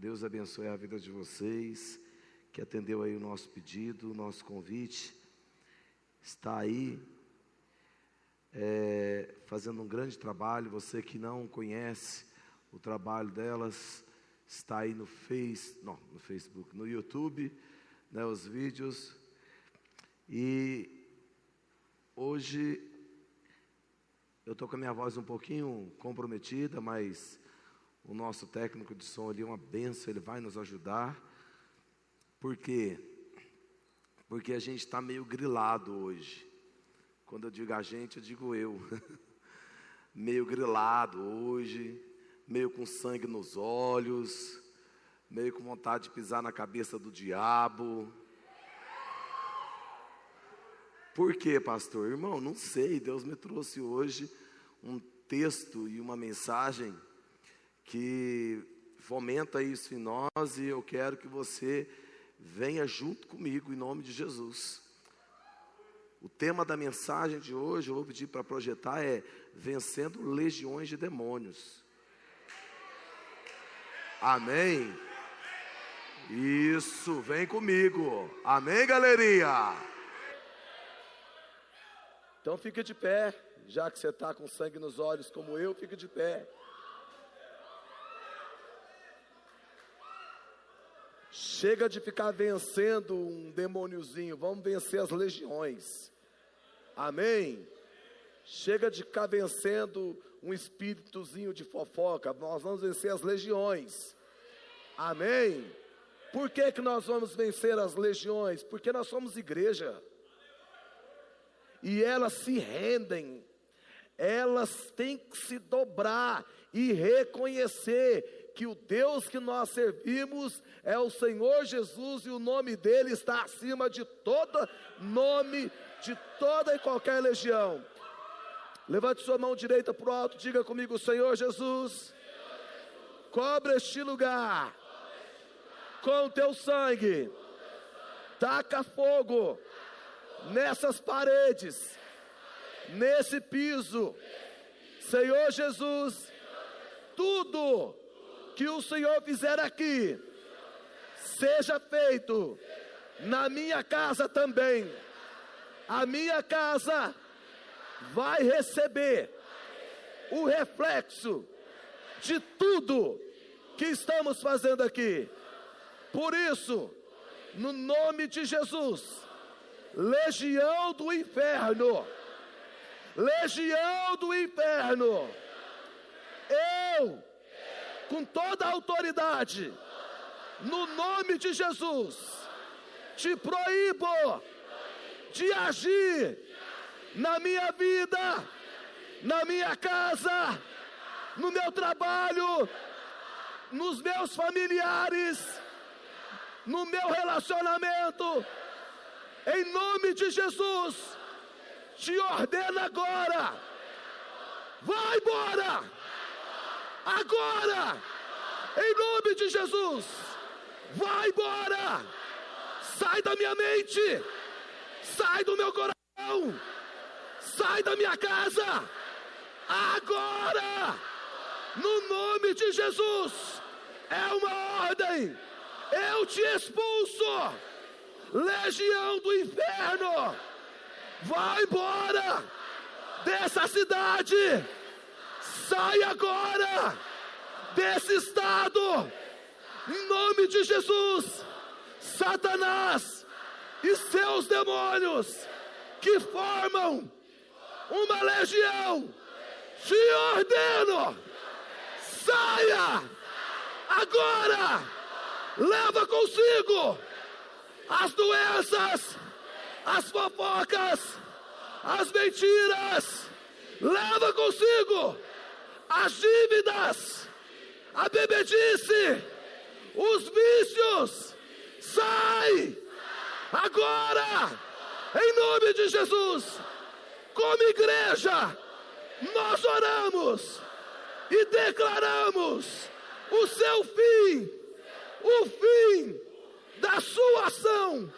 Deus abençoe a vida de vocês, que atendeu aí o nosso pedido, o nosso convite. Está aí é, fazendo um grande trabalho. Você que não conhece o trabalho delas, está aí no Face, não, no Facebook, no YouTube, né, os vídeos. E hoje eu estou com a minha voz um pouquinho comprometida, mas o nosso técnico de som ali é uma benção, ele vai nos ajudar. Por quê? Porque a gente está meio grilado hoje. Quando eu digo a gente, eu digo eu. meio grilado hoje, meio com sangue nos olhos, meio com vontade de pisar na cabeça do diabo. Por quê, pastor? Irmão, não sei. Deus me trouxe hoje um texto e uma mensagem que fomenta isso em nós e eu quero que você venha junto comigo em nome de Jesus. O tema da mensagem de hoje, eu vou pedir para projetar, é Vencendo Legiões de Demônios. Amém? Isso, vem comigo. Amém, galerinha? Então fica de pé, já que você está com sangue nos olhos como eu, fica de pé. Chega de ficar vencendo um demôniozinho, vamos vencer as legiões. Amém? Chega de ficar vencendo um espíritozinho de fofoca, nós vamos vencer as legiões. Amém? Por que, que nós vamos vencer as legiões? Porque nós somos igreja. E elas se rendem, elas têm que se dobrar e reconhecer que o Deus que nós servimos é o Senhor Jesus e o nome dele está acima de todo nome, de toda e qualquer legião. Levante sua mão direita para o alto, diga comigo, Senhor Jesus, cobre este lugar com teu sangue, taca fogo nessas paredes, nesse piso, Senhor Jesus, tudo que o Senhor fizer aqui, seja feito na minha casa também. A minha casa vai receber o reflexo de tudo que estamos fazendo aqui. Por isso, no nome de Jesus, legião do inferno, legião do inferno, eu com toda a autoridade, no nome de Jesus, te proíbo de agir na minha vida, na minha casa, no meu trabalho, nos meus familiares, no meu relacionamento, em nome de Jesus, te ordeno agora, vai embora agora, em nome de Jesus, vai embora, sai da minha mente, sai do meu coração, sai da minha casa, agora, no nome de Jesus, é uma ordem, eu te expulso, legião do inferno, vai embora! Dessa cidade Sai agora desse estado, em nome de Jesus. Satanás e seus demônios que formam uma legião, te ordeno, saia agora, leva consigo as doenças, as fofocas, as mentiras, leva consigo as dívidas, a bebedice, os vícios, sai agora, em nome de Jesus. Como igreja, nós oramos e declaramos o seu fim, o fim da sua ação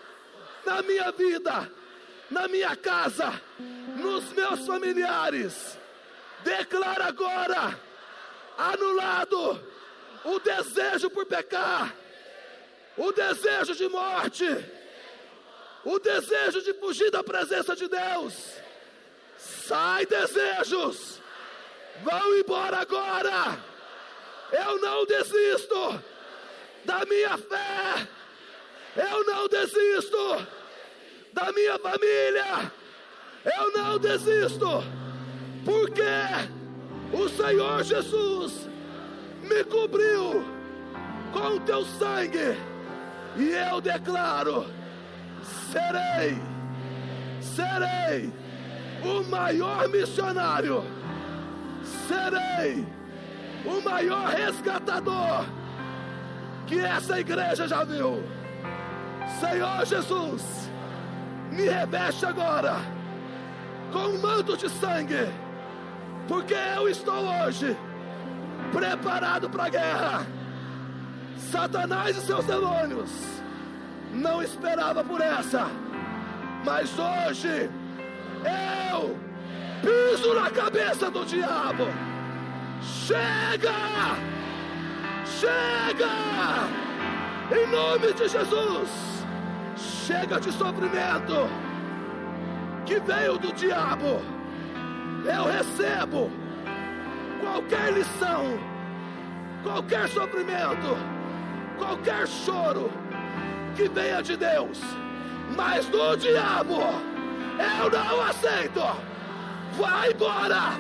na minha vida, na minha casa, nos meus familiares Declara agora anulado o desejo por pecar, o desejo de morte, o desejo de fugir da presença de Deus. Sai desejos, vão embora agora. Eu não desisto da minha fé, eu não desisto da minha família, eu não desisto, porque o Senhor Jesus me cobriu com o teu sangue, e eu declaro: serei, serei o maior missionário, serei o maior resgatador que essa igreja já viu. Senhor Jesus, me reveste agora com um manto de sangue, porque eu estou hoje preparado para a guerra. Satanás e seus demônios não esperava por essa, mas hoje eu piso na cabeça do diabo. Chega! Chega! Em nome de Jesus, chega de sofrimento que veio do diabo. Eu recebo qualquer lição, qualquer sofrimento, qualquer choro que venha de Deus, mas do diabo eu não aceito. Vai embora,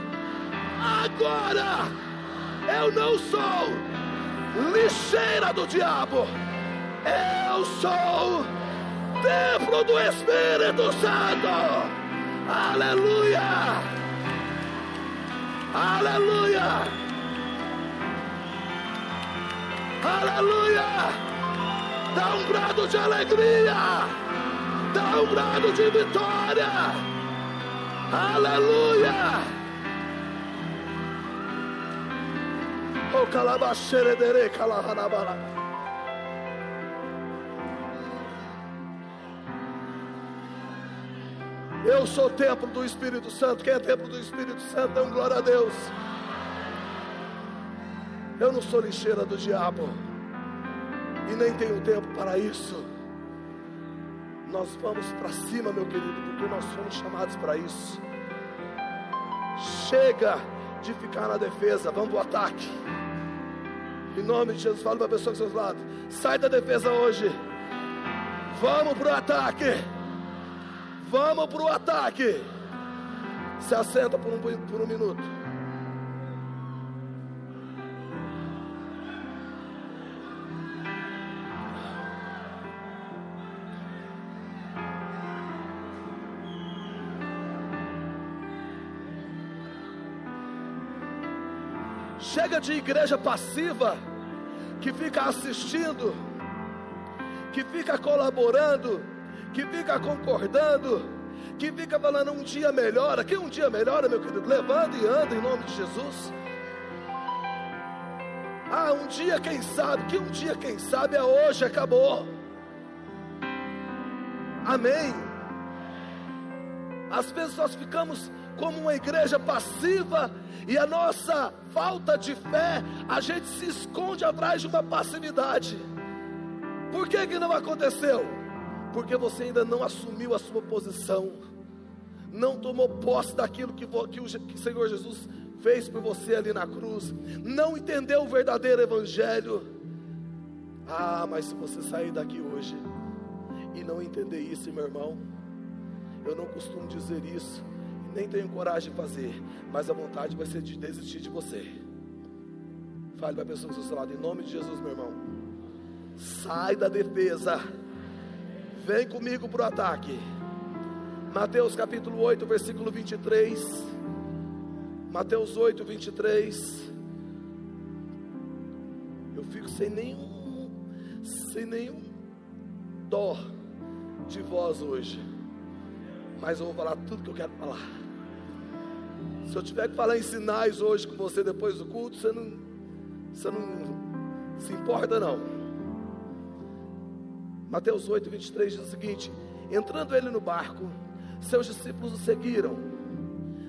agora. Eu não sou lixeira do diabo, eu sou templo do Espírito Santo. Aleluia! Aleluia! Aleluia! Dá um grado de alegria! Dá um grado de vitória! Aleluia! O calabaxere dere calahanabara. Eu sou templo do Espírito Santo. Quem é templo do Espírito Santo, dá um glória a Deus. Eu não sou lixeira do diabo. E nem tenho tempo para isso. Nós vamos para cima, meu querido, porque nós fomos chamados para isso. Chega de ficar na defesa, vamos para o ataque. Em nome de Jesus, fala para a pessoa que seus lados. Sai da defesa hoje. Vamos para o ataque. Vamos para o ataque. Se assenta por um, por um minuto. Chega de igreja passiva que fica assistindo, que fica colaborando, que fica concordando, que fica falando um dia melhora, que um dia melhora, meu querido, levando e anda em nome de Jesus. Ah, um dia quem sabe, que um dia quem sabe é hoje, acabou. Amém. Às vezes nós ficamos como uma igreja passiva e a nossa falta de fé, a gente se esconde atrás de uma passividade. Por que que não aconteceu? Porque você ainda não assumiu a sua posição, não tomou posse daquilo que, que, o, que o Senhor Jesus fez por você ali na cruz, não entendeu o verdadeiro Evangelho. Ah, mas se você sair daqui hoje e não entender isso, meu irmão, eu não costumo dizer isso, nem tenho coragem de fazer, mas a vontade vai ser de desistir de você. Fale para a pessoa do seu lado, em nome de Jesus, meu irmão. Sai da defesa, vem comigo para o ataque. Mateus capítulo 8, versículo 23. Mateus 8, 23. Eu fico sem nenhum, sem nenhum dó de voz hoje. Mas eu vou falar tudo que eu quero falar. Se eu tiver que falar em sinais hoje com você depois do culto, você não, você não se importa não. Mateus 8, 23 diz o seguinte: Entrando ele no barco, seus discípulos o seguiram.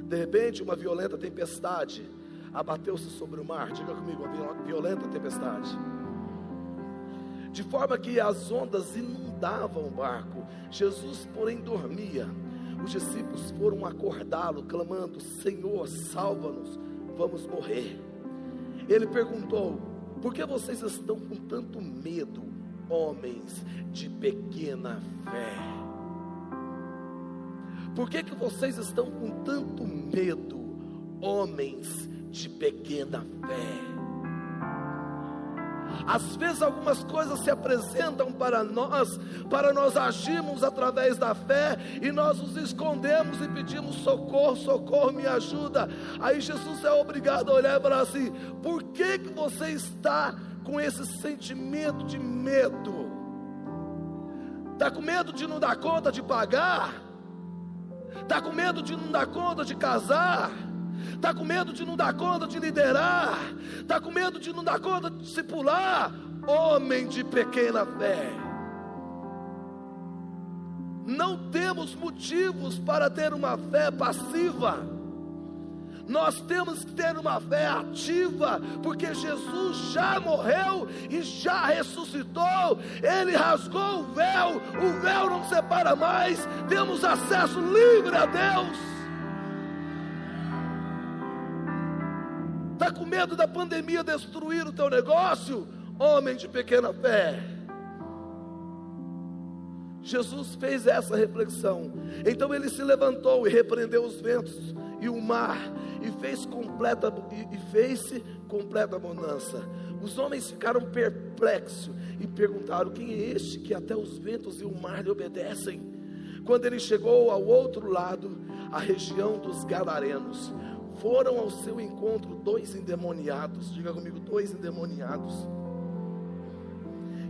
De repente, uma violenta tempestade abateu-se sobre o mar. Diga comigo, uma violenta tempestade. De forma que as ondas inundavam o barco. Jesus, porém, dormia. Os discípulos foram acordá-lo, clamando: Senhor, salva-nos, vamos morrer. Ele perguntou: Por que vocês estão com tanto medo, homens de pequena fé? Por que, que vocês estão com tanto medo, homens de pequena fé? Às vezes algumas coisas se apresentam para nós, para nós agirmos através da fé e nós nos escondemos e pedimos socorro, socorro, me ajuda. Aí Jesus é obrigado a olhar e falar assim: por que, que você está com esse sentimento de medo? Está com medo de não dar conta de pagar? Está com medo de não dar conta de casar? está com medo de não dar conta de liderar, está com medo de não dar conta de discipular, homem de pequena fé. Não temos motivos para ter uma fé passiva. Nós temos que ter uma fé ativa, porque Jesus já morreu e já ressuscitou. Ele rasgou o véu, o véu não separa mais. Temos acesso livre a Deus. Está com medo da pandemia destruir o teu negócio? Homem de pequena fé. Jesus fez essa reflexão. Então ele se levantou e repreendeu os ventos e o mar e fez completa e, fez completa bonança. Os homens ficaram perplexos e perguntaram: Quem é este que até os ventos e o mar lhe obedecem? Quando ele chegou ao outro lado, a região dos Gadarenos, foram ao seu encontro dois endemoniados, diga comigo, dois endemoniados,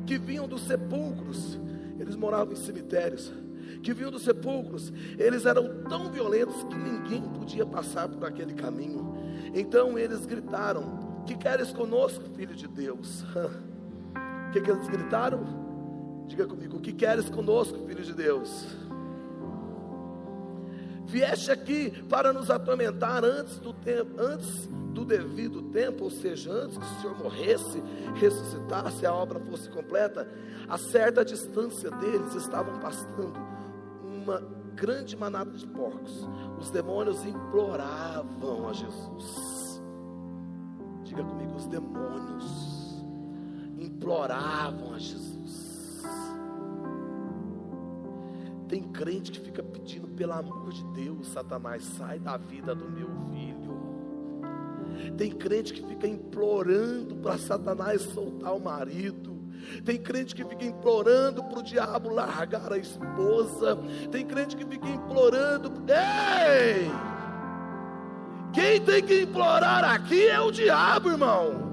que vinham dos sepulcros, eles moravam em cemitérios, que vinham dos sepulcros, eles eram tão violentos que ninguém podia passar por aquele caminho. Então eles gritaram: Que queres conosco, filho de Deus? O que, que eles gritaram? Diga comigo: que queres conosco, filho de Deus? Vieste aqui para nos atormentar antes do tempo, antes do devido tempo, ou seja, antes que o Senhor morresse, ressuscitasse, a obra fosse completa, a certa distância deles estavam pastando uma grande manada de porcos. Os demônios imploravam a Jesus. Diga comigo, os demônios imploravam a Jesus. Tem crente que fica pedindo, pelo amor de Deus, Satanás, sai da vida do meu filho. Tem crente que fica implorando para Satanás soltar o marido. Tem crente que fica implorando para o diabo largar a esposa. Tem crente que fica implorando. Ei! Quem tem que implorar aqui é o diabo, irmão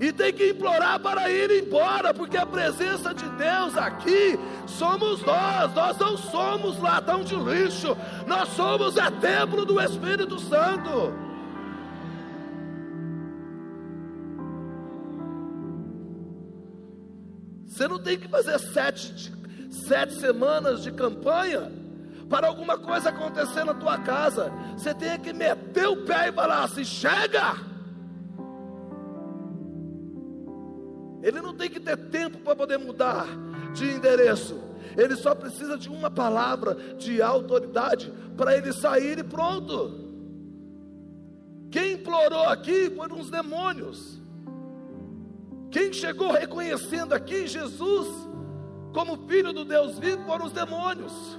e tem que implorar para ir embora, porque a presença de Deus aqui somos nós, nós não somos latão de lixo, nós somos é templo do Espírito Santo. Você não tem que fazer sete, sete semanas de campanha para alguma coisa acontecer na tua casa. Você tem que meter o pé e falar assim: chega! Ele não tem que ter tempo para poder mudar de endereço. Ele só precisa de uma palavra de autoridade para ele sair e pronto. Quem implorou aqui foram os demônios. Quem chegou reconhecendo aqui Jesus como filho do Deus vivo foram os demônios.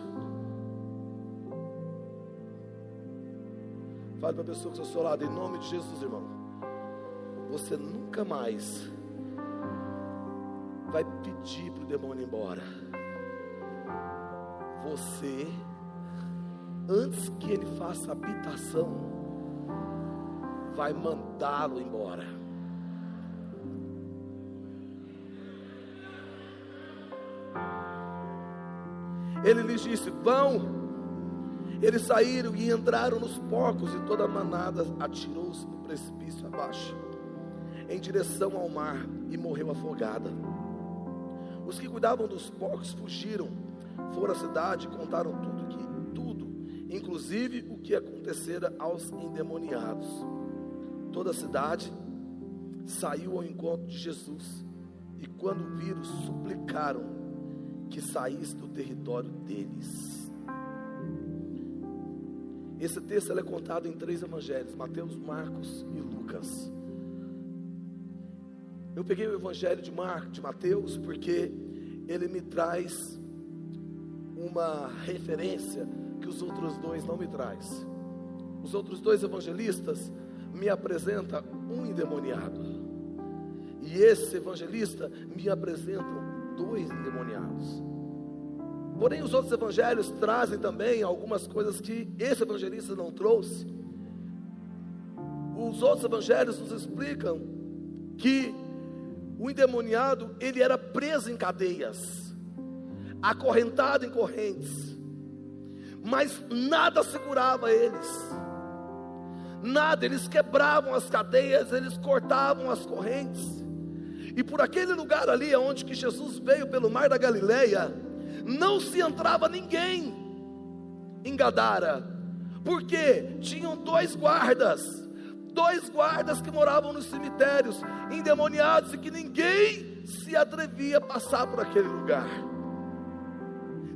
Fale para a pessoa que está ao seu lado, em nome de Jesus, irmão. Você nunca mais vai pedir para o demônio ir embora. Você, antes que ele faça habitação, vai mandá-lo embora. Ele lhes disse: Vão. Eles saíram e entraram nos porcos, e toda a manada atirou-se no precipício abaixo, em direção ao mar, e morreu afogada. Os que cuidavam dos porcos fugiram, foram à cidade e contaram tudo que tudo, inclusive o que acontecera aos endemoniados. Toda a cidade saiu ao encontro de Jesus e, quando viram, suplicaram que saísse do território deles. Esse texto é contado em três evangelhos: Mateus, Marcos e Lucas. Eu peguei o evangelho de Marcos, de Mateus, porque ele me traz uma referência que os outros dois não me traz. Os outros dois evangelistas me apresentam um endemoniado. E esse evangelista me apresentam dois endemoniados. Porém, os outros evangelhos trazem também algumas coisas que esse evangelista não trouxe. Os outros evangelhos nos explicam que o endemoniado ele era preso em cadeias, acorrentado em correntes, mas nada segurava eles nada, eles quebravam as cadeias, eles cortavam as correntes. E por aquele lugar ali, onde que Jesus veio pelo mar da Galileia, não se entrava ninguém em Gadara, porque tinham dois guardas, dois guardas que moravam nos cemitérios, endemoniados, e que ninguém se atrevia a passar por aquele lugar.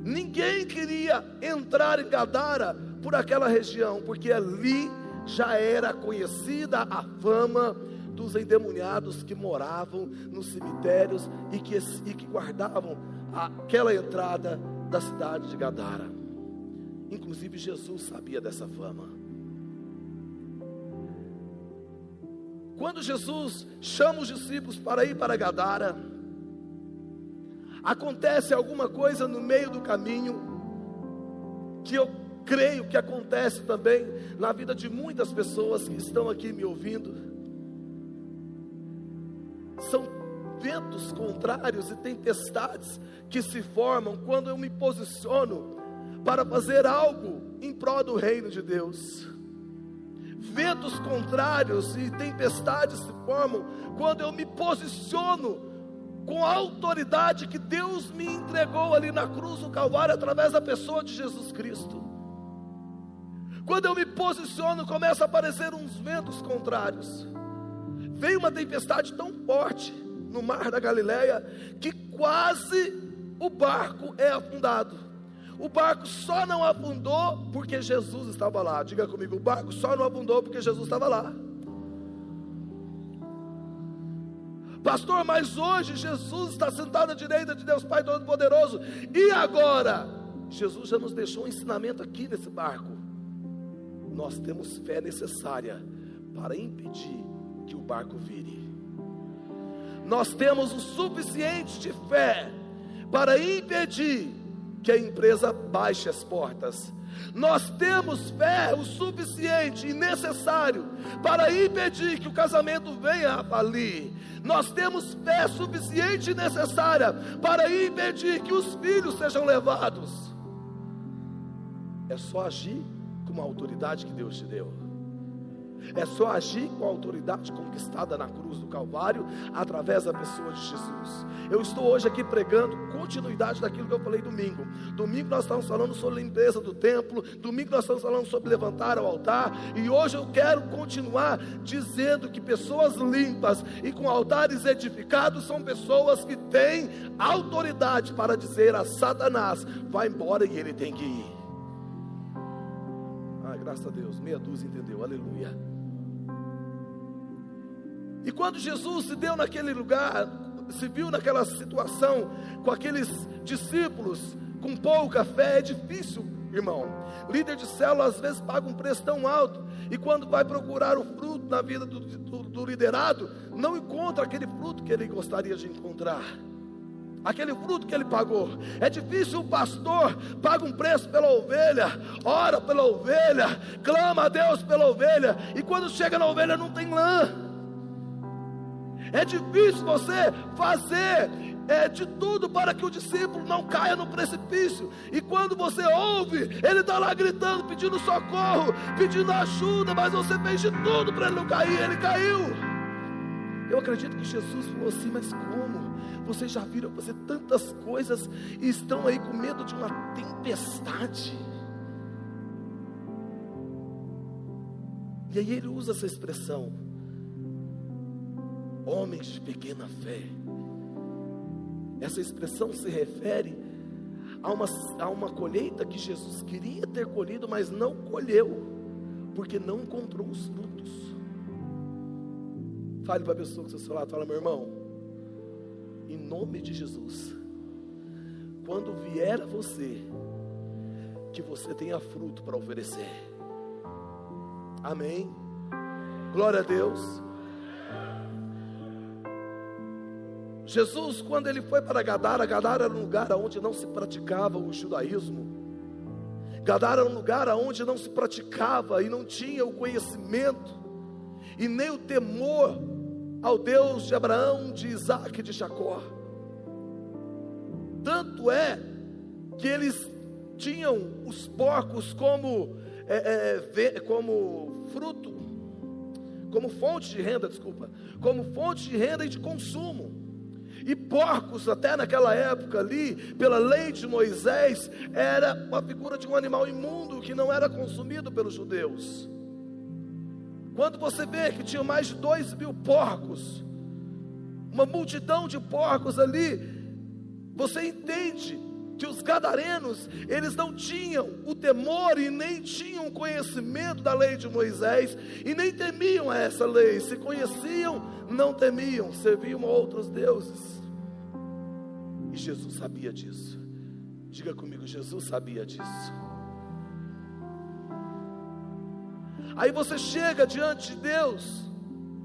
Ninguém queria entrar em Gadara por aquela região, porque ali já era conhecida a fama dos endemoniados que moravam nos cemitérios e que, e que guardavam aquela entrada da cidade de Gadara. Inclusive Jesus sabia dessa fama. Quando Jesus chama os discípulos para ir para Gadara, acontece alguma coisa no meio do caminho que eu creio que acontece também na vida de muitas pessoas que estão aqui me ouvindo. São ventos contrários e tempestades que se formam quando eu me posiciono para fazer algo em prol do reino de Deus. Ventos contrários e tempestades se formam quando eu me posiciono com a autoridade que Deus me entregou ali na cruz do Calvário através da pessoa de Jesus Cristo. Quando eu me posiciono, começa a aparecer uns ventos contrários. Veio uma tempestade tão forte no mar da Galileia que quase o barco é afundado. O barco só não afundou porque Jesus estava lá. Diga comigo, o barco só não afundou porque Jesus estava lá. Pastor, mas hoje Jesus está sentado à direita de Deus Pai Todo-Poderoso. E agora? Jesus já nos deixou um ensinamento aqui nesse barco nós temos fé necessária para impedir que o barco vire. Nós temos o suficiente de fé para impedir que a empresa baixe as portas. Nós temos fé o suficiente e necessário para impedir que o casamento venha a falir. Nós temos fé suficiente e necessária para impedir que os filhos sejam levados. É só agir com a autoridade que Deus te deu. É só agir com a autoridade conquistada na cruz do Calvário, através da pessoa de Jesus. Eu estou hoje aqui pregando continuidade daquilo que eu falei domingo. Domingo nós estamos falando sobre limpeza do templo, domingo nós estamos falando sobre levantar o altar, e hoje eu quero continuar dizendo que pessoas limpas e com altares edificados são pessoas que têm autoridade para dizer a Satanás: vai embora e ele tem que ir graças a Deus, meia dúzia entendeu, aleluia. E quando Jesus se deu naquele lugar, se viu naquela situação, com aqueles discípulos, com pouca fé, é difícil, irmão. Líder de célula às vezes paga um preço tão alto, e quando vai procurar o fruto na vida do, do, do liderado, não encontra aquele fruto que ele gostaria de encontrar aquele fruto que ele pagou. É difícil o pastor paga um preço pela ovelha, ora pela ovelha, clama a Deus pela ovelha, e quando chega na ovelha não tem lã. É difícil você fazer é, de tudo para que o discípulo não caia no precipício. E quando você ouve, ele está lá gritando, pedindo socorro, pedindo ajuda, mas você fez de tudo para ele não cair, ele caiu. Eu acredito que Jesus falou assim, mas como? Vocês já viram fazer tantas coisas e estão aí com medo de uma tempestade. E aí ele usa essa expressão: homens de pequena fé. Essa expressão se refere a uma, a uma colheita que Jesus queria ter colhido, mas não colheu, porque não encontrou os frutos. Fale para a pessoa que está ao seu lado, fala, meu irmão, em nome de Jesus, quando vier a você, que você tenha fruto para oferecer. Amém. Glória a Deus. Jesus, quando ele foi para Gadara, Gadara era um lugar onde não se praticava o judaísmo. Gadara era um lugar onde não se praticava e não tinha o conhecimento e nem o temor ao Deus de Abraão, de Isaac e de Jacó. Tanto é que eles tinham os porcos como, é, é, como fruto, como fonte de renda, desculpa, como fonte de renda e de consumo. E porcos, até naquela época ali, pela lei de Moisés, era uma figura de um animal imundo que não era consumido pelos judeus. Quando você vê que tinha mais de dois mil porcos, uma multidão de porcos ali, você entende que os gadarenos, eles não tinham o temor e nem tinham conhecimento da lei de Moisés e nem temiam essa lei. Se conheciam, não temiam, serviam a outros deuses. E Jesus sabia disso. Diga comigo, Jesus sabia disso. Aí você chega diante de Deus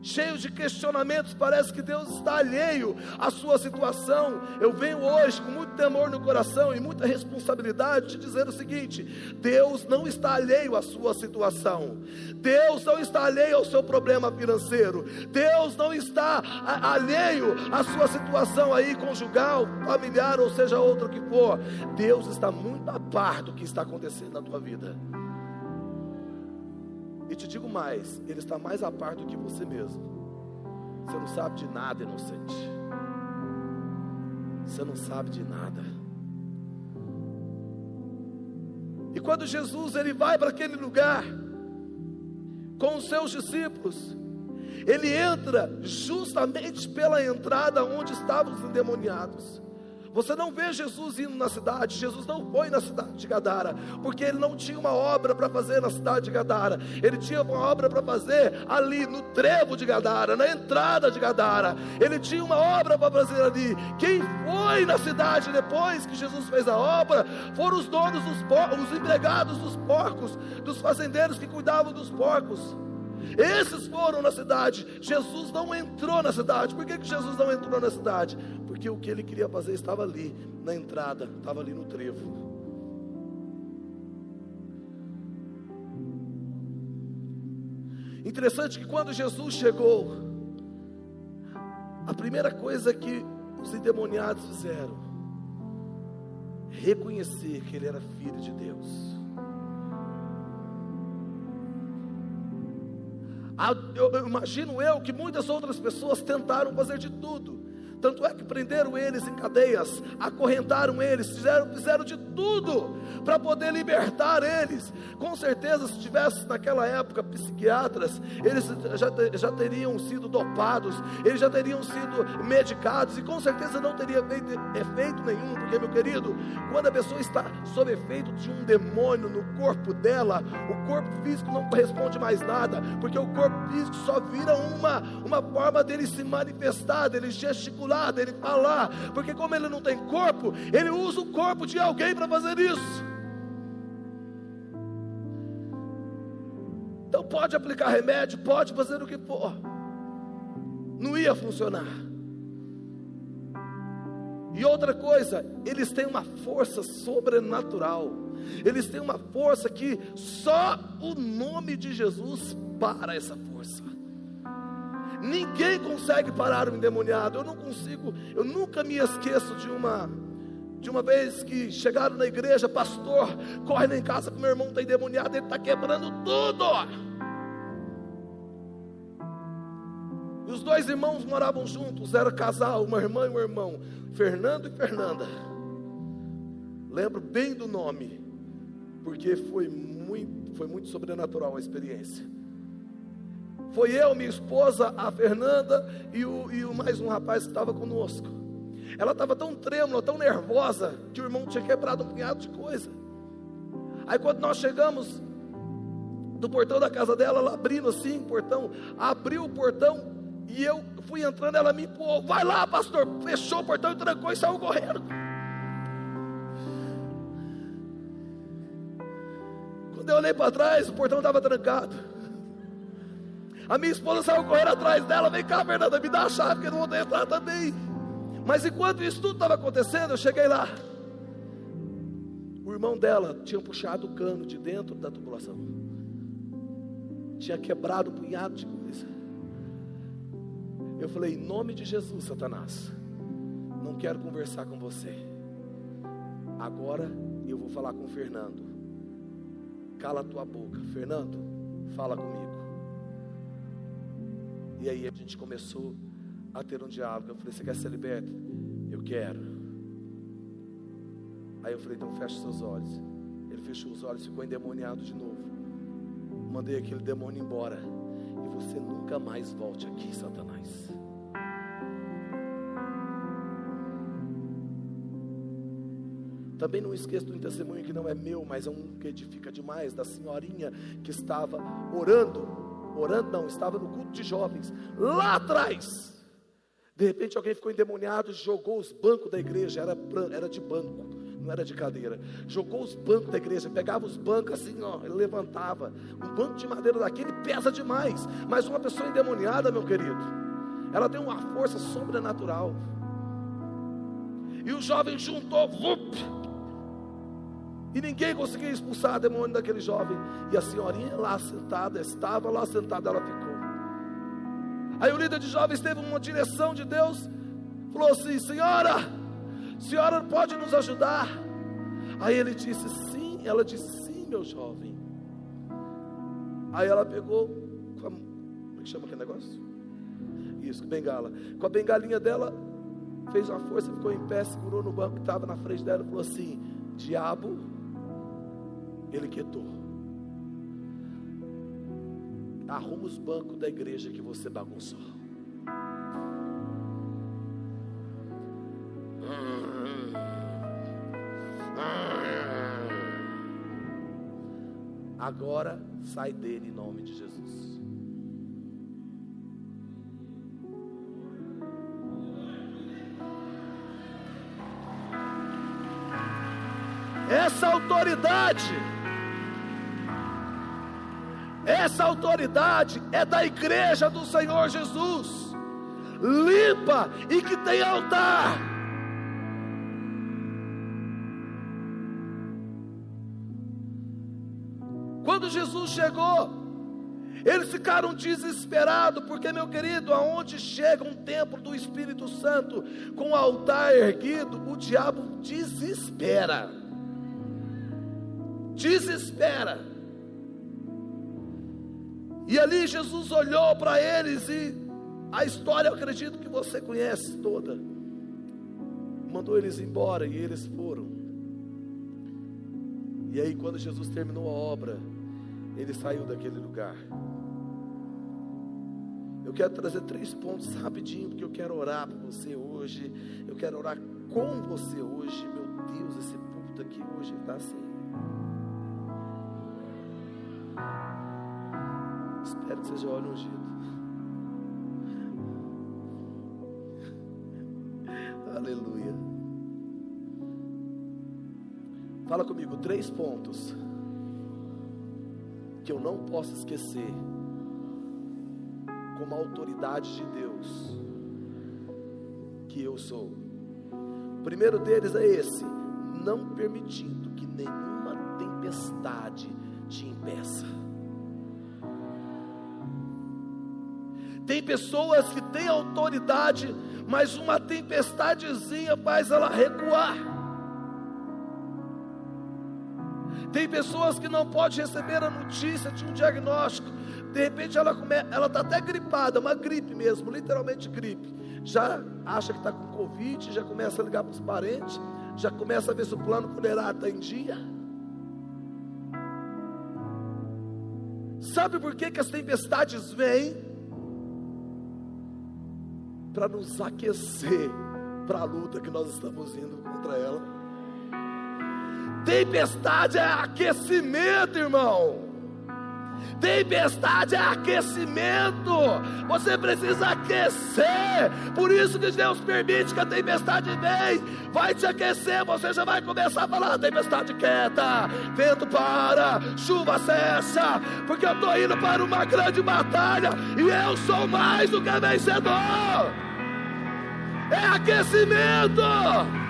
cheio de questionamentos, parece que Deus está alheio à sua situação. Eu venho hoje com muito temor no coração e muita responsabilidade te dizer o seguinte: Deus não está alheio à sua situação, Deus não está alheio ao seu problema financeiro, Deus não está alheio à sua situação aí conjugal, familiar ou seja outra que for. Deus está muito a par do que está acontecendo na tua vida. E te digo mais, Ele está mais a par do que você mesmo. Você não sabe de nada, inocente. Você não sabe de nada. E quando Jesus ele vai para aquele lugar com os seus discípulos, ele entra justamente pela entrada onde estavam os endemoniados. Você não vê Jesus indo na cidade, Jesus não foi na cidade de Gadara, porque ele não tinha uma obra para fazer na cidade de Gadara, ele tinha uma obra para fazer ali no trevo de Gadara, na entrada de Gadara, ele tinha uma obra para fazer ali. Quem foi na cidade depois que Jesus fez a obra foram os donos dos porcos, os empregados dos porcos, dos fazendeiros que cuidavam dos porcos. Esses foram na cidade. Jesus não entrou na cidade. Por que, que Jesus não entrou na cidade? Porque o que ele queria fazer estava ali, na entrada, estava ali no trevo. Interessante que quando Jesus chegou, a primeira coisa que os endemoniados fizeram, reconhecer que ele era filho de Deus. Eu imagino eu que muitas outras pessoas tentaram fazer de tudo tanto é que prenderam eles em cadeias, acorrentaram eles, fizeram, fizeram de tudo para poder libertar eles. Com certeza, se tivesse naquela época psiquiatras, eles já, já teriam sido dopados, eles já teriam sido medicados, e com certeza não teria feito efeito nenhum, porque, meu querido, quando a pessoa está sob efeito de um demônio no corpo dela, o corpo físico não corresponde mais nada, porque o corpo físico só vira uma, uma forma dele se manifestar, dele gesticular dele falar, porque como ele não tem corpo, ele usa o corpo de alguém para fazer isso. Então pode aplicar remédio, pode fazer o que for, não ia funcionar. E outra coisa, eles têm uma força sobrenatural. Eles têm uma força que só o nome de Jesus para essa força. Ninguém consegue parar o endemoniado. Eu não consigo, eu nunca me esqueço de uma de uma vez que chegaram na igreja, pastor, corre lá em casa que meu irmão está endemoniado, ele está quebrando tudo. E os dois irmãos moravam juntos, era casal, uma irmã e um irmão, Fernando e Fernanda. Lembro bem do nome, porque foi muito, foi muito sobrenatural a experiência. Foi eu, minha esposa, a Fernanda e o, e o mais um rapaz que estava conosco. Ela estava tão trêmula, tão nervosa, que o irmão tinha quebrado um punhado de coisa. Aí quando nós chegamos do portão da casa dela, ela abrindo assim o portão, abriu o portão e eu fui entrando, ela me empurrou, vai lá pastor, fechou o portão e trancou e saiu correndo. Quando eu olhei para trás, o portão estava trancado. A minha esposa saiu correndo atrás dela, vem cá Fernanda, me dá a chave que eu não vou entrar também. Mas enquanto isso tudo estava acontecendo, eu cheguei lá. O irmão dela tinha puxado o cano de dentro da tubulação. Tinha quebrado um punhado de coisa. Eu falei, em nome de Jesus, Satanás, não quero conversar com você. Agora eu vou falar com o Fernando. Cala a tua boca. Fernando, fala comigo. E aí a gente começou a ter um diálogo. Eu falei, você quer ser liberto? Eu quero. Aí eu falei, então feche seus olhos. Ele fechou os olhos, ficou endemoniado de novo. Mandei aquele demônio embora. E você nunca mais volte aqui, Satanás. Também não esqueça do testemunho que não é meu, mas é um que edifica demais, da senhorinha que estava orando, orando não, estava no culto de jovens, lá atrás. De repente alguém ficou endemoniado, jogou os bancos da igreja, era, era de banco não era de cadeira. Jogou os bancos da igreja, pegava os bancos assim, ó, levantava. Um banco de madeira daquele pesa demais. Mas uma pessoa endemoniada, meu querido, ela tem uma força sobrenatural. E o jovem juntou, vup, e ninguém conseguia expulsar a demônio daquele jovem. E a senhorinha lá sentada, estava lá sentada, ela ficou. Aí o líder de jovens teve uma direção de Deus, falou assim: Senhora, senhora pode nos ajudar? Aí ele disse sim, ela disse sim, meu jovem. Aí ela pegou, com a, como é que chama aquele negócio? Isso, bengala. Com a bengalinha dela, fez uma força, ficou em pé, segurou no banco que estava na frente dela e falou assim: Diabo, ele quietou. Arruma os bancos da igreja que você bagunçou. Agora sai dele em nome de Jesus. Essa autoridade, essa autoridade é da igreja do Senhor Jesus, limpa e que tem altar. Quando Jesus chegou, eles ficaram desesperados, porque, meu querido, aonde chega um templo do Espírito Santo com o altar erguido, o diabo desespera. Desespera. E ali Jesus olhou para eles e a história eu acredito que você conhece toda. Mandou eles embora e eles foram. E aí, quando Jesus terminou a obra, ele saiu daquele lugar. Eu quero trazer três pontos rapidinho, porque eu quero orar por você hoje. Eu quero orar com você hoje. Meu Deus, esse púlpito aqui hoje está assim. Espero que seja óleo ungido. Aleluia. Fala comigo, três pontos que eu não posso esquecer, como autoridade de Deus, que eu sou. O primeiro deles é esse: não permitindo que nenhuma tempestade te impeça. Tem pessoas que têm autoridade, mas uma tempestadezinha faz ela recuar. Tem pessoas que não podem receber a notícia de um diagnóstico. De repente ela está até gripada, uma gripe mesmo, literalmente gripe. Já acha que está com Covid, já começa a ligar para os parentes, já começa a ver se o plano funerário está em dia. Sabe por que, que as tempestades vêm? Para nos aquecer para a luta que nós estamos indo contra ela. Tempestade é aquecimento, irmão. Tempestade é aquecimento. Você precisa aquecer. Por isso que Deus permite que a tempestade venha. Vai te aquecer. Você já vai começar a falar: tempestade quieta, vento para, chuva cessa. Porque eu estou indo para uma grande batalha. E eu sou mais do que vencedor. É aquecimento.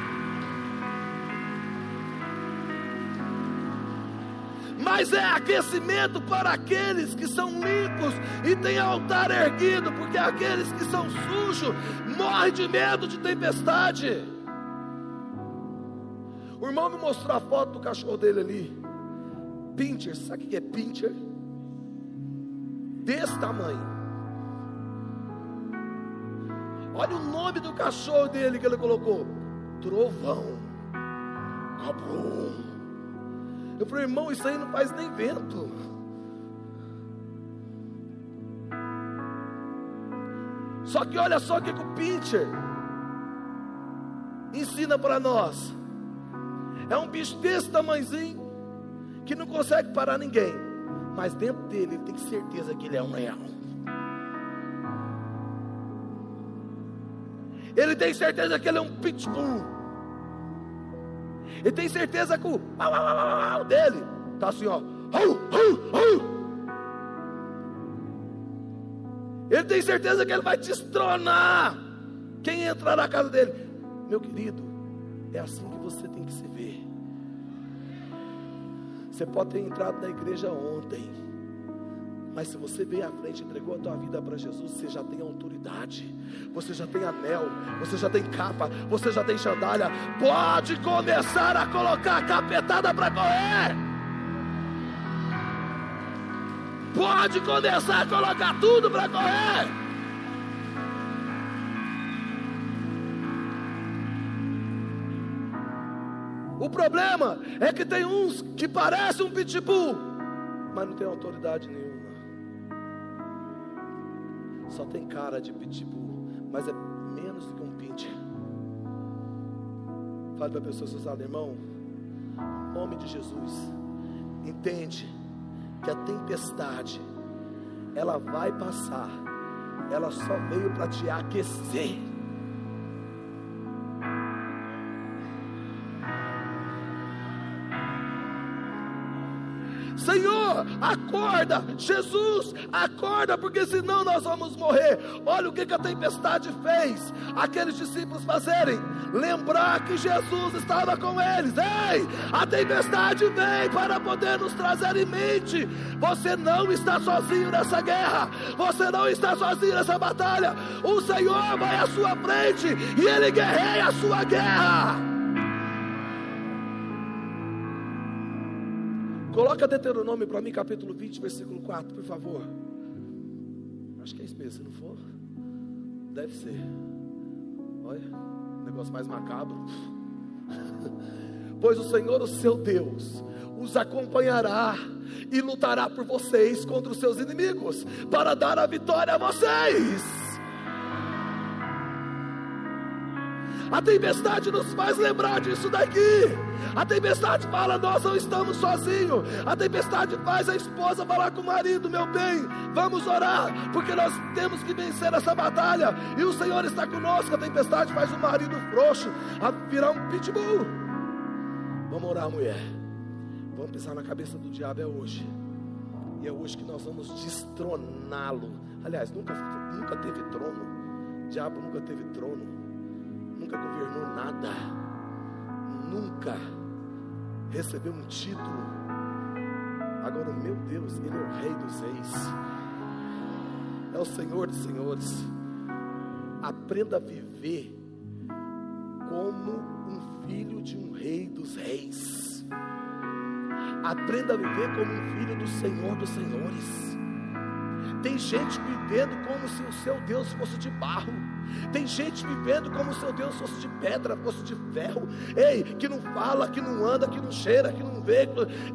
Mas é aquecimento para aqueles que são limpos e têm altar erguido, porque aqueles que são sujos morrem de medo de tempestade. O irmão me mostrou a foto do cachorro dele ali, pincher, sabe o que é pincher? Desse tamanho. Olha o nome do cachorro dele que ele colocou: Trovão. Cabrum. Eu falei, irmão, isso aí não faz nem vento. Só que olha só o que, o Pincher ensina para nós. É um bicho desse tamanhozinho que não consegue parar ninguém. Mas dentro dele ele tem certeza que ele é um leão. Ele tem certeza que ele é um pitbull. Ele tem certeza que o dele está assim, ó. Ele tem certeza que ele vai destronar quem entrar na casa dele. Meu querido, é assim que você tem que se ver. Você pode ter entrado na igreja ontem mas se você veio à frente entregou a tua vida para Jesus, você já tem autoridade, você já tem anel, você já tem capa, você já tem sandália. Pode começar a colocar a capetada para correr. Pode começar a colocar tudo para correr. O problema é que tem uns que parecem um pitbull, mas não tem autoridade nenhuma. Só tem cara de pitbull, mas é menos do que um pincher. Fale para a pessoa associada, irmão, em nome de Jesus, entende que a tempestade, ela vai passar, ela só veio para te aquecer. Acorda, Jesus, acorda, porque senão nós vamos morrer. Olha o que, que a tempestade fez, aqueles discípulos fazerem, lembrar que Jesus estava com eles. Ei, a tempestade vem para poder nos trazer em mente. Você não está sozinho nessa guerra, você não está sozinho nessa batalha. O Senhor vai à sua frente e Ele guerreia a sua guerra. Coloca Deuteronômio para mim, capítulo 20, versículo 4, por favor. Acho que é isso mesmo, se não for, deve ser. Olha, negócio mais macabro. pois o Senhor, o seu Deus, os acompanhará e lutará por vocês contra os seus inimigos, para dar a vitória a vocês. A tempestade nos faz lembrar disso daqui. A tempestade fala: Nós não estamos sozinhos. A tempestade faz a esposa falar com o marido: Meu bem, vamos orar, porque nós temos que vencer essa batalha. E o Senhor está conosco. A tempestade faz o marido frouxo a virar um pitbull. Vamos orar, mulher. Vamos pensar na cabeça do diabo é hoje. E é hoje que nós vamos destroná-lo. Aliás, nunca, nunca teve trono. O diabo nunca teve trono nunca governou nada, nunca recebeu um título. Agora, meu Deus, Ele é o Rei dos Reis, é o Senhor dos Senhores. Aprenda a viver como um filho de um Rei dos Reis. Aprenda a viver como um filho do Senhor dos Senhores. Tem gente vivendo como se o seu Deus fosse de barro. Tem gente vivendo como se o Deus fosse de pedra, fosse de ferro. Ei, que não fala, que não anda, que não cheira, que não vê.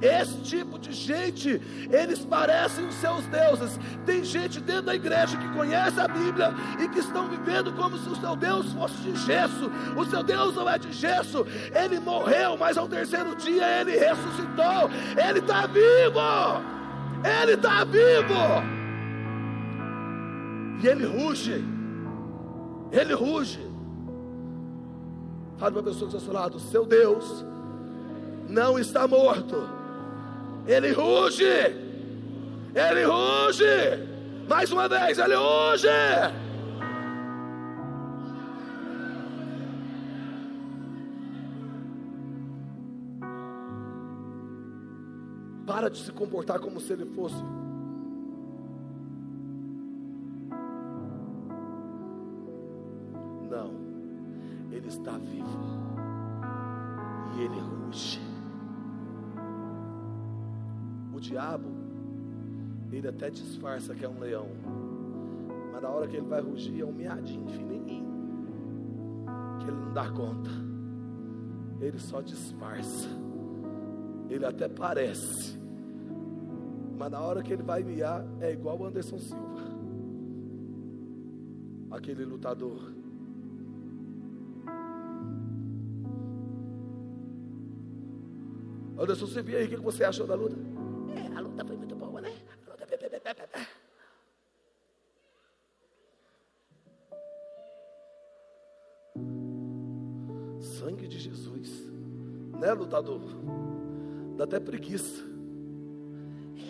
Esse tipo de gente, eles parecem os seus deuses. Tem gente dentro da igreja que conhece a Bíblia e que estão vivendo como se o seu Deus fosse de gesso. O seu Deus não é de gesso. Ele morreu, mas ao terceiro dia ele ressuscitou. Ele está vivo. Ele está vivo. E ele ruge. Ele ruge. Fale para a pessoa está ao seu lado: Seu Deus não está morto. Ele ruge. Ele ruge. Mais uma vez, ele ruge. Para de se comportar como se ele fosse está vivo e ele ruge. O diabo, ele até disfarça que é um leão, mas na hora que ele vai rugir é um miadinho fininho, que ele não dá conta. Ele só disfarça. Ele até parece, mas na hora que ele vai miar é igual o Anderson Silva, aquele lutador Anderson, você viu aí o que você achou da luta? É, a luta foi muito boa, né? Luta... Sangue de Jesus, né, lutador? Dá até preguiça.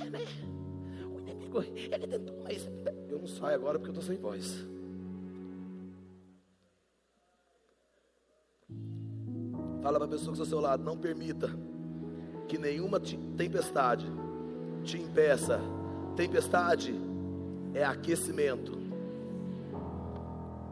É, né? O inimigo, ele tentou, mas. Eu não saio agora porque eu estou sem voz. Fala para a pessoa que está ao seu lado, não permita que nenhuma tempestade te impeça. Tempestade é aquecimento.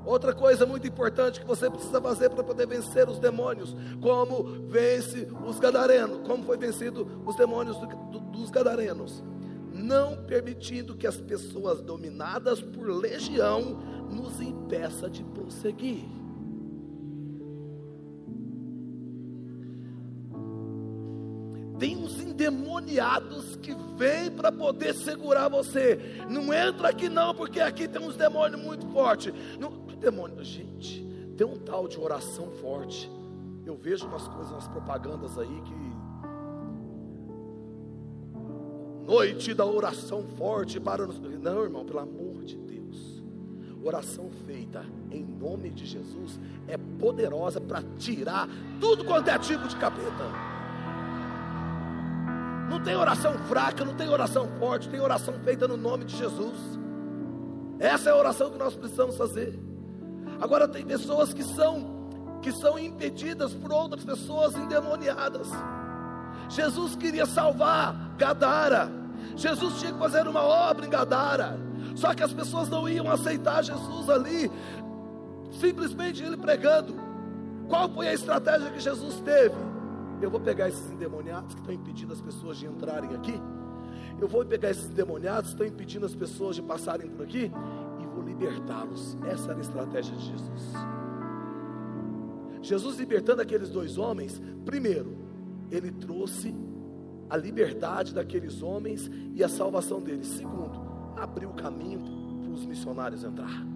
Outra coisa muito importante que você precisa fazer para poder vencer os demônios, como vence os gadarenos, como foi vencido os demônios do, do, dos gadarenos, não permitindo que as pessoas dominadas por legião nos impeça de prosseguir. Endemoniados que vêm para poder segurar você. Não entra aqui não, porque aqui tem uns demônios muito fortes. Não, que demônio? Gente, tem um tal de oração forte. Eu vejo umas coisas, umas propagandas aí que noite da oração forte para. Não, irmão, pelo amor de Deus. Oração feita em nome de Jesus é poderosa para tirar tudo quanto é tipo de capeta. Não tem oração fraca, não tem oração forte, tem oração feita no nome de Jesus. Essa é a oração que nós precisamos fazer. Agora tem pessoas que são que são impedidas por outras pessoas endemoniadas. Jesus queria salvar Gadara. Jesus tinha que fazer uma obra em Gadara. Só que as pessoas não iam aceitar Jesus ali, simplesmente ele pregando. Qual foi a estratégia que Jesus teve? Eu vou pegar esses endemoniados que estão impedindo as pessoas de entrarem aqui. Eu vou pegar esses endemoniados que estão impedindo as pessoas de passarem por aqui e vou libertá-los. Essa era a estratégia de Jesus. Jesus libertando aqueles dois homens, primeiro, ele trouxe a liberdade daqueles homens e a salvação deles. Segundo, abriu o caminho para os missionários entrar.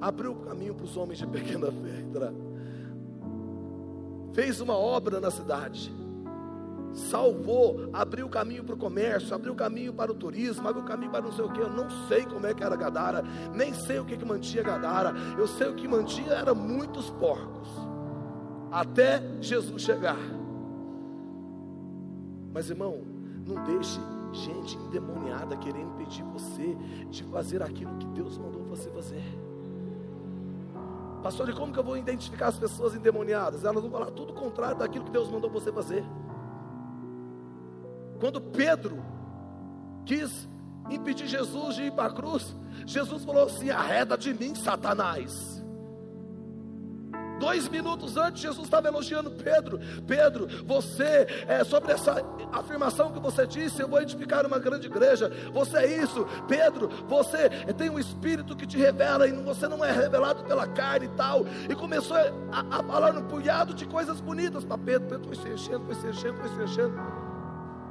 Abriu o caminho para os homens de pequena fé entrar fez uma obra na cidade, salvou, abriu o caminho para o comércio, abriu o caminho para o turismo, abriu o caminho para não sei o que. Eu não sei como é que era Gadara, nem sei o que, que mantinha Gadara. Eu sei o que mantinha era muitos porcos, até Jesus chegar. Mas irmão, não deixe gente endemoniada querendo impedir você de fazer aquilo que Deus mandou você fazer. Pastor, e como que eu vou identificar as pessoas endemoniadas? Elas vão falar tudo contrário daquilo que Deus mandou você fazer. Quando Pedro quis impedir Jesus de ir para a cruz, Jesus falou assim: arreda de mim, Satanás. Dois minutos antes, Jesus estava elogiando Pedro. Pedro, você, é, sobre essa afirmação que você disse, eu vou edificar uma grande igreja. Você é isso. Pedro, você tem um Espírito que te revela e você não é revelado pela carne e tal. E começou a, a falar um punhado de coisas bonitas para Pedro. Pedro foi se enchendo, foi se enchendo, foi se enchendo.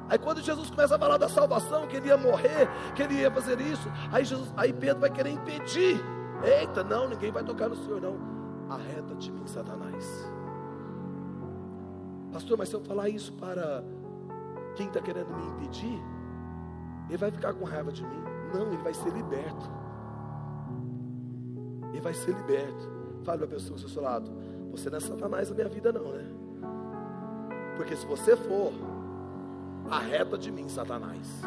Aí quando Jesus começa a falar da salvação, que ele ia morrer, que ele ia fazer isso, aí, Jesus, aí Pedro vai querer impedir. Eita, não, ninguém vai tocar no Senhor, não. Arreta de mim, Satanás. Pastor, mas se eu falar isso para quem está querendo me impedir, ele vai ficar com raiva de mim. Não, ele vai ser liberto. Ele vai ser liberto. Fale para a pessoa do seu lado: Você não é Satanás na minha vida, não, né? Porque se você for, arreta de mim, Satanás.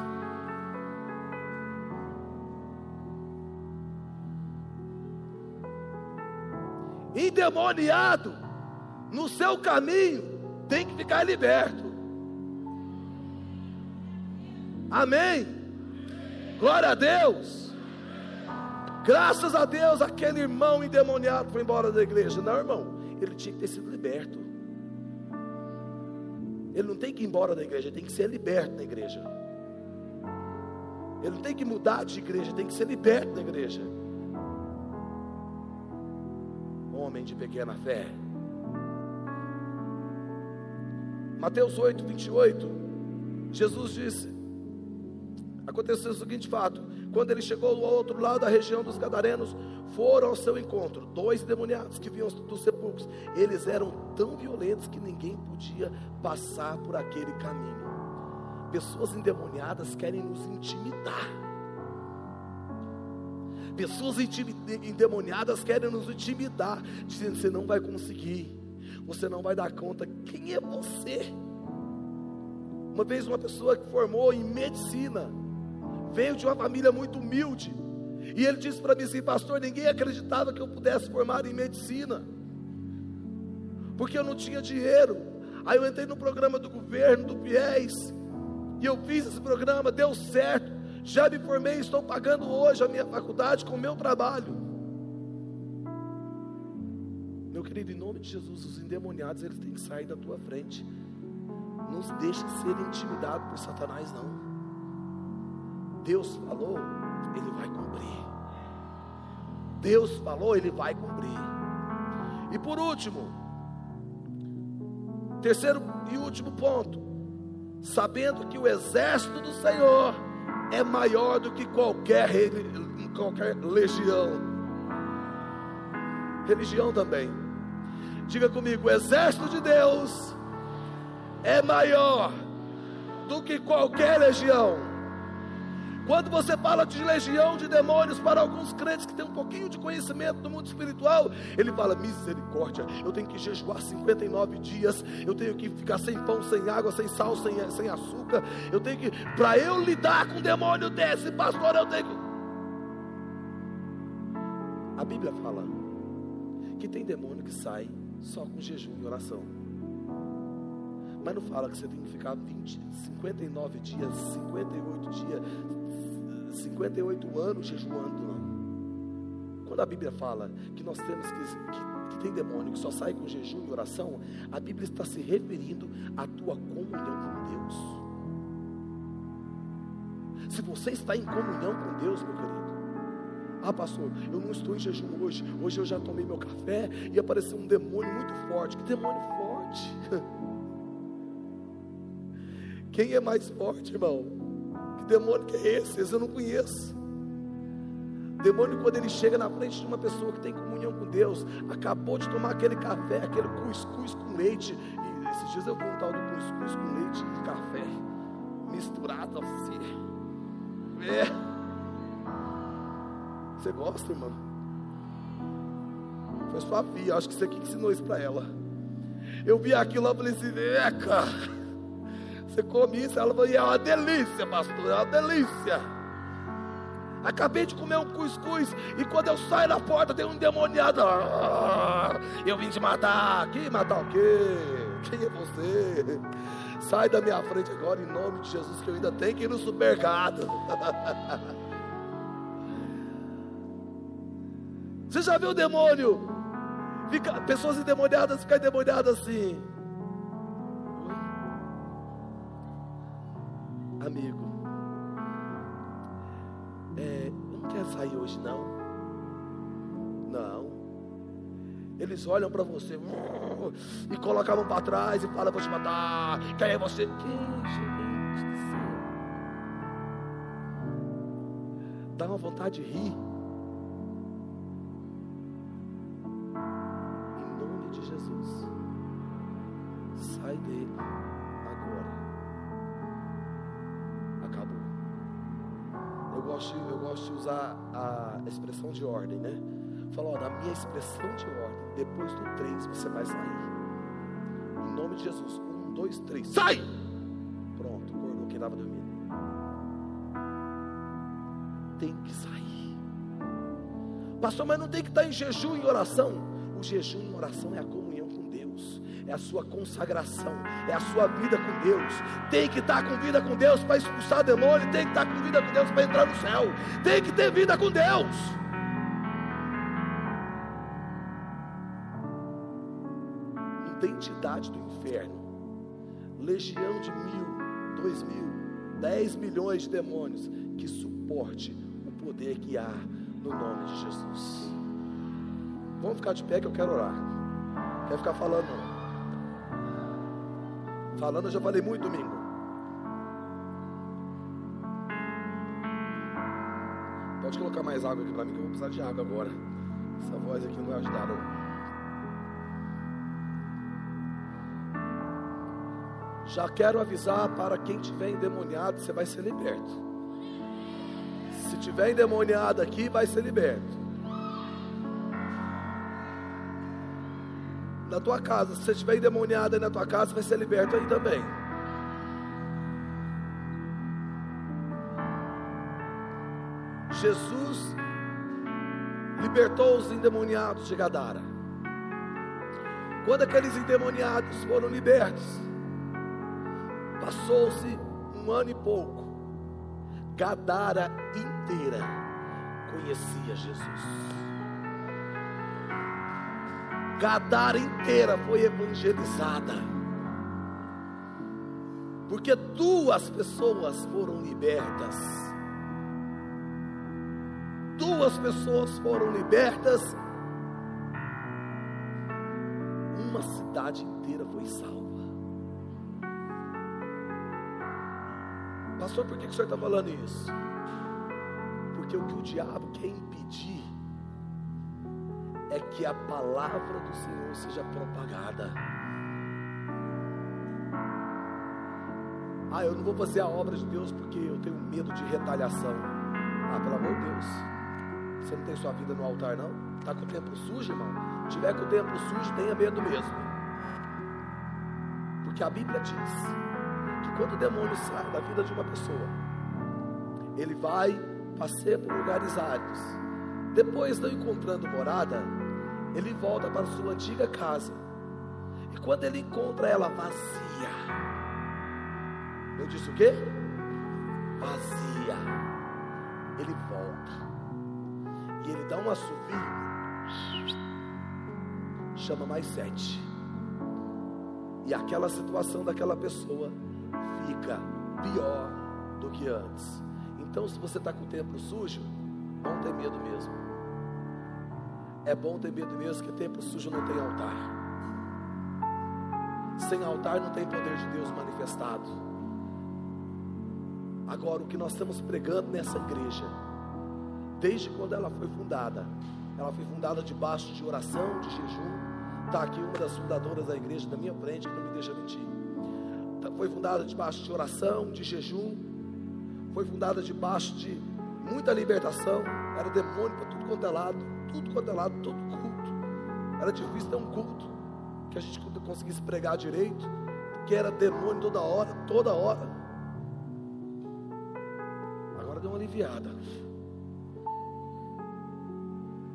Endemoniado no seu caminho tem que ficar liberto. Amém. Glória a Deus. Graças a Deus, aquele irmão endemoniado foi embora da igreja. Não, irmão, ele tinha que ter sido liberto. Ele não tem que ir embora da igreja, ele tem que ser liberto da igreja. Ele não tem que mudar de igreja, tem que ser liberto da igreja. Homem de pequena fé. Mateus 8, 28. Jesus disse: Aconteceu o seguinte fato: quando ele chegou ao outro lado da região dos Gadarenos, foram ao seu encontro dois demoniados que vinham dos sepulcros. Eles eram tão violentos que ninguém podia passar por aquele caminho. Pessoas endemoniadas querem nos intimidar. Pessoas endemoniadas querem nos intimidar, dizendo: você não vai conseguir, você não vai dar conta. Quem é você? Uma vez, uma pessoa que formou em medicina, veio de uma família muito humilde. E ele disse para mim assim, pastor, ninguém acreditava que eu pudesse formar em medicina, porque eu não tinha dinheiro. Aí eu entrei no programa do governo, do PIES, e eu fiz esse programa, deu certo. Já me formei, estou pagando hoje a minha faculdade com o meu trabalho. Meu querido, em nome de Jesus, os endemoniados eles têm que sair da tua frente. Não deixe ser intimidado por Satanás, não. Deus falou, Ele vai cumprir. Deus falou, Ele vai cumprir. E por último, terceiro e último ponto, sabendo que o exército do Senhor é maior do que qualquer, qualquer legião. Religião também. Diga comigo: o exército de Deus é maior do que qualquer legião. Quando você fala de legião de demônios para alguns crentes que têm um pouquinho de conhecimento do mundo espiritual, ele fala: misericórdia, eu tenho que jejuar 59 dias, eu tenho que ficar sem pão, sem água, sem sal, sem, sem açúcar, eu tenho que, para eu lidar com um demônio desse, pastor, eu tenho que. A Bíblia fala que tem demônio que sai só com jejum e oração. Mas não fala que você tem que ficar 20, 59 dias, 58 dias, 58 anos jejuando, não. Quando a Bíblia fala que nós temos que, que, que tem demônio que só sai com jejum e oração, a Bíblia está se referindo à tua comunhão com Deus. Se você está em comunhão com Deus, meu querido, ah, pastor, eu não estou em jejum hoje. Hoje eu já tomei meu café e apareceu um demônio muito forte. Que demônio forte? Quem é mais forte, irmão? Que demônio que é esse? Esse eu não conheço. Demônio, quando ele chega na frente de uma pessoa que tem comunhão com Deus, acabou de tomar aquele café, aquele cuscuz com leite. E esses dias eu vi um tal do cuscuz com leite e café misturado assim. É. Você gosta, irmão? Foi sua filha, acho que você que ensinou isso para ela. Eu vi aquilo lá e falei assim, é. Você come isso? Ela falou, é uma delícia, pastor, é uma delícia. Acabei de comer um cuscuz e quando eu saio da porta tem um demoniado. Ah, eu vim te matar. Que matar o quê? Quem é você? Sai da minha frente agora em nome de Jesus que eu ainda tenho que ir no supermercado. Você já viu o demônio Fica, pessoas endemoniadas ficam endemoniadas assim. Amigo, é, não quer sair hoje não? Não. Eles olham para você e colocam a mão para trás e falam: Vou te matar. Quem é você? Quem, gente? Dá uma vontade de rir. Usar a expressão de ordem, né? Falou, da minha expressão de ordem, depois do três você vai sair. Em nome de Jesus. Um, dois, três. Sai! Pronto, acordou quem estava dormindo. Tem que sair. Pastor, mas não tem que estar em jejum e oração jejum e oração é a comunhão com Deus, é a sua consagração, é a sua vida com Deus. Tem que estar com vida com Deus para expulsar demônio, tem que estar com vida com Deus para entrar no céu, tem que ter vida com Deus. Identidade do inferno, legião de mil, dois mil, dez milhões de demônios que suporte o poder que há no nome de Jesus. Vamos ficar de pé que eu quero orar. Não quero ficar falando não. Falando eu já falei muito domingo. Pode colocar mais água aqui para mim que eu vou precisar de água agora. Essa voz aqui não vai ajudar não. Já quero avisar para quem tiver endemoniado, você vai ser liberto. Se tiver endemoniado aqui, vai ser liberto. Na tua casa. Se você estiver endemoniado aí na tua casa, vai ser liberto aí também. Jesus libertou os endemoniados de Gadara. Quando aqueles endemoniados foram libertos, passou-se um ano e pouco, Gadara inteira conhecia Jesus. Gadara inteira foi evangelizada. Porque duas pessoas foram libertas. Duas pessoas foram libertas. Uma cidade inteira foi salva. Pastor, por que, o senhor está falando isso? Porque o que o diabo quer impedir é que a palavra do Senhor seja propagada. Ah, eu não vou fazer a obra de Deus porque eu tenho medo de retaliação. Ah, pelo amor de Deus. Você não tem sua vida no altar, não? Está com o templo sujo, irmão? Se tiver com o templo sujo, tenha medo mesmo. Porque a Bíblia diz que quando o demônio sai da vida de uma pessoa, ele vai passear por lugares áridos. Depois, não encontrando morada, ele volta para sua antiga casa. E quando ele encontra ela vazia, eu disse o quê? Vazia. Ele volta. E ele dá um assovio. Chama mais sete. E aquela situação daquela pessoa fica pior do que antes. Então, se você está com o templo sujo, não tem medo mesmo. É bom ter medo mesmo que templo sujo não tem altar. Sem altar não tem poder de Deus manifestado. Agora, o que nós estamos pregando nessa igreja, desde quando ela foi fundada, ela foi fundada debaixo de oração, de jejum. Está aqui uma das fundadoras da igreja na minha frente, que não me deixa mentir. Foi fundada debaixo de oração, de jejum. Foi fundada debaixo de muita libertação. Era demônio para tudo quanto é lado tudo quanto é lado, todo culto. Era difícil ter um culto que a gente conseguisse pregar direito, que era demônio toda hora, toda hora. Agora deu uma aliviada.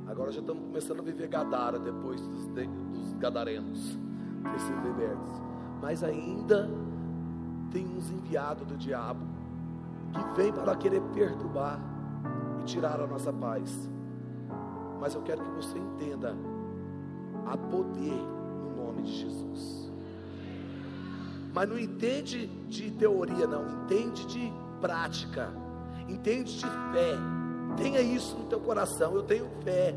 Agora já estamos começando a viver Gadara depois dos, dos gadarenos sido libertos. Mas ainda tem uns enviados do diabo que vem para querer perturbar tirar a nossa paz. Mas eu quero que você entenda há poder no nome de Jesus. Mas não entende de teoria, não, entende de prática, entende de fé. Tenha isso no teu coração. Eu tenho fé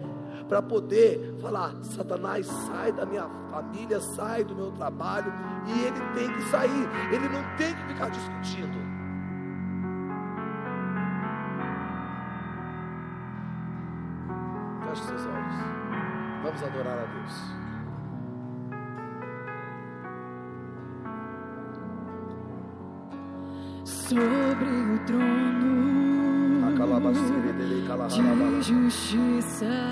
para poder falar: Satanás, sai da minha família, sai do meu trabalho, e ele tem que sair, ele não tem que ficar discutindo. Vamos adorar a Deus. sobre o trono de justiça.